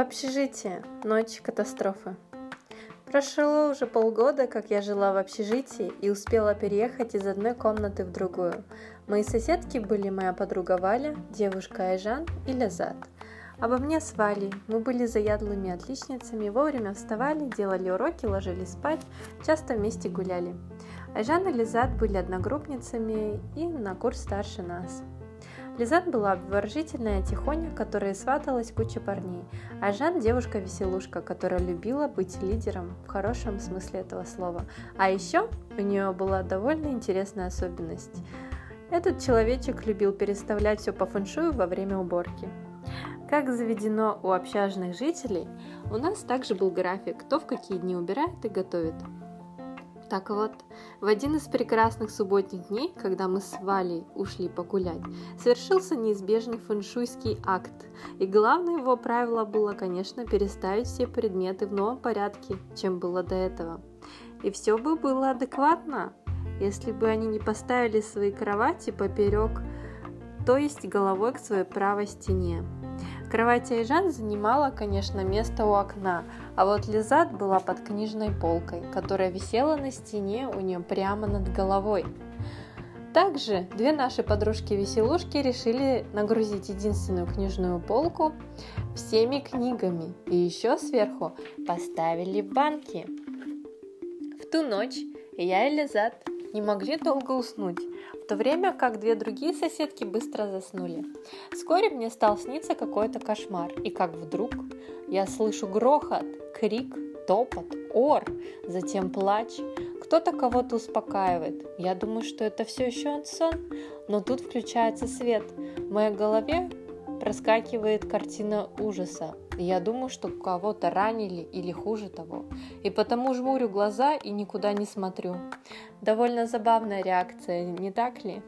Общежитие. Ночь катастрофы. Прошло уже полгода, как я жила в общежитии и успела переехать из одной комнаты в другую. Мои соседки были моя подруга Валя, девушка Айжан и Лязат. Обо мне с Валей. Мы были заядлыми отличницами, вовремя вставали, делали уроки, ложились спать, часто вместе гуляли. Айжан и Лизат были одногруппницами и на курс старше нас. Лизат была обворожительная тихоня, которая сваталась куча парней, а Жан – девушка-веселушка, которая любила быть лидером в хорошем смысле этого слова. А еще у нее была довольно интересная особенность. Этот человечек любил переставлять все по фэншую во время уборки. Как заведено у общажных жителей, у нас также был график, кто в какие дни убирает и готовит. Так вот, в один из прекрасных субботних дней, когда мы с Валей ушли погулять, совершился неизбежный фэншуйский акт. И главное его правило было, конечно, переставить все предметы в новом порядке, чем было до этого. И все бы было адекватно, если бы они не поставили свои кровати поперек, то есть головой к своей правой стене. Кровать Айжан занимала, конечно, место у окна, а вот Лизат была под книжной полкой, которая висела на стене у нее прямо над головой. Также две наши подружки-веселушки решили нагрузить единственную книжную полку всеми книгами и еще сверху поставили банки. В ту ночь я и Лизат не могли долго уснуть, то время как две другие соседки быстро заснули. Вскоре мне стал сниться какой-то кошмар, и как вдруг я слышу грохот, крик, топот, ор, затем плач. Кто-то кого-то успокаивает. Я думаю, что это все еще сон, но тут включается свет. В моей голове проскакивает картина ужаса. Я думаю, что кого-то ранили или хуже того. И потому жмурю глаза и никуда не смотрю. Довольно забавная реакция, не так ли?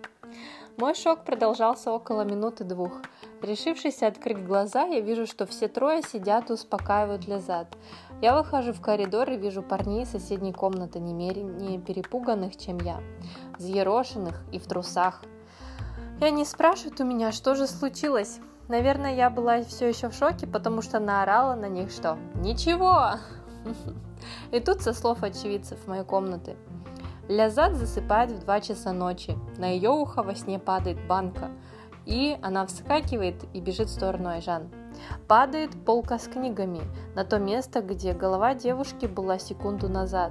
Мой шок продолжался около минуты двух. Решившись открыть глаза, я вижу, что все трое сидят и успокаивают Лизат. Я выхожу в коридор и вижу парней из соседней комнаты, не менее перепуганных, чем я, взъерошенных и в трусах. И они спрашивают у меня, что же случилось. Наверное, я была все еще в шоке, потому что наорала на них, что «Ничего!» И тут со слов очевидцев моей комнаты. Лязат засыпает в 2 часа ночи. На ее ухо во сне падает банка. И она вскакивает и бежит в сторону Айжан. Падает полка с книгами на то место, где голова девушки была секунду назад.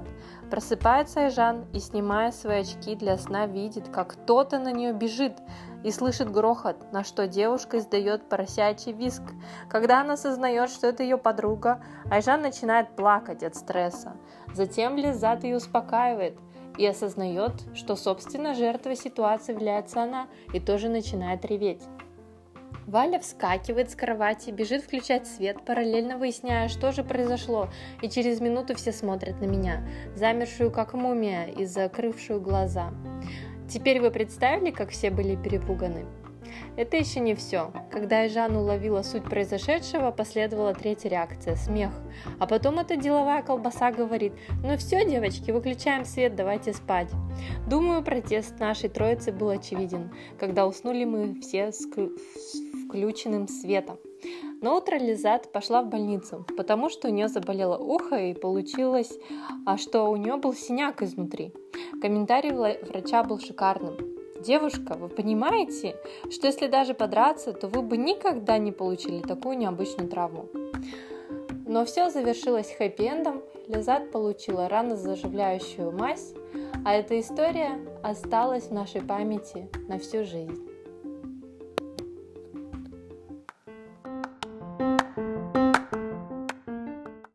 Просыпается Айжан и, снимая свои очки для сна, видит, как кто-то на нее бежит и слышит грохот, на что девушка издает поросячий виск. Когда она осознает, что это ее подруга, Айжан начинает плакать от стресса. Затем Лизат ее успокаивает и осознает, что собственно жертвой ситуации является она и тоже начинает реветь. Валя вскакивает с кровати, бежит включать свет, параллельно выясняя, что же произошло, и через минуту все смотрят на меня, замершую как мумия и закрывшую глаза. Теперь вы представили, как все были перепуганы? Это еще не все. Когда Эжан уловила суть произошедшего, последовала третья реакция – смех. А потом эта деловая колбаса говорит «Ну все, девочки, выключаем свет, давайте спать». Думаю, протест нашей троицы был очевиден, когда уснули мы все с включенным светом. На утро Лизат пошла в больницу, потому что у нее заболело ухо и получилось, а что у нее был синяк изнутри. Комментарий врача был шикарным. Девушка, вы понимаете, что если даже подраться, то вы бы никогда не получили такую необычную травму. Но все завершилось хэппи-эндом. Лизат получила рано заживляющую мазь, а эта история осталась в нашей памяти на всю жизнь.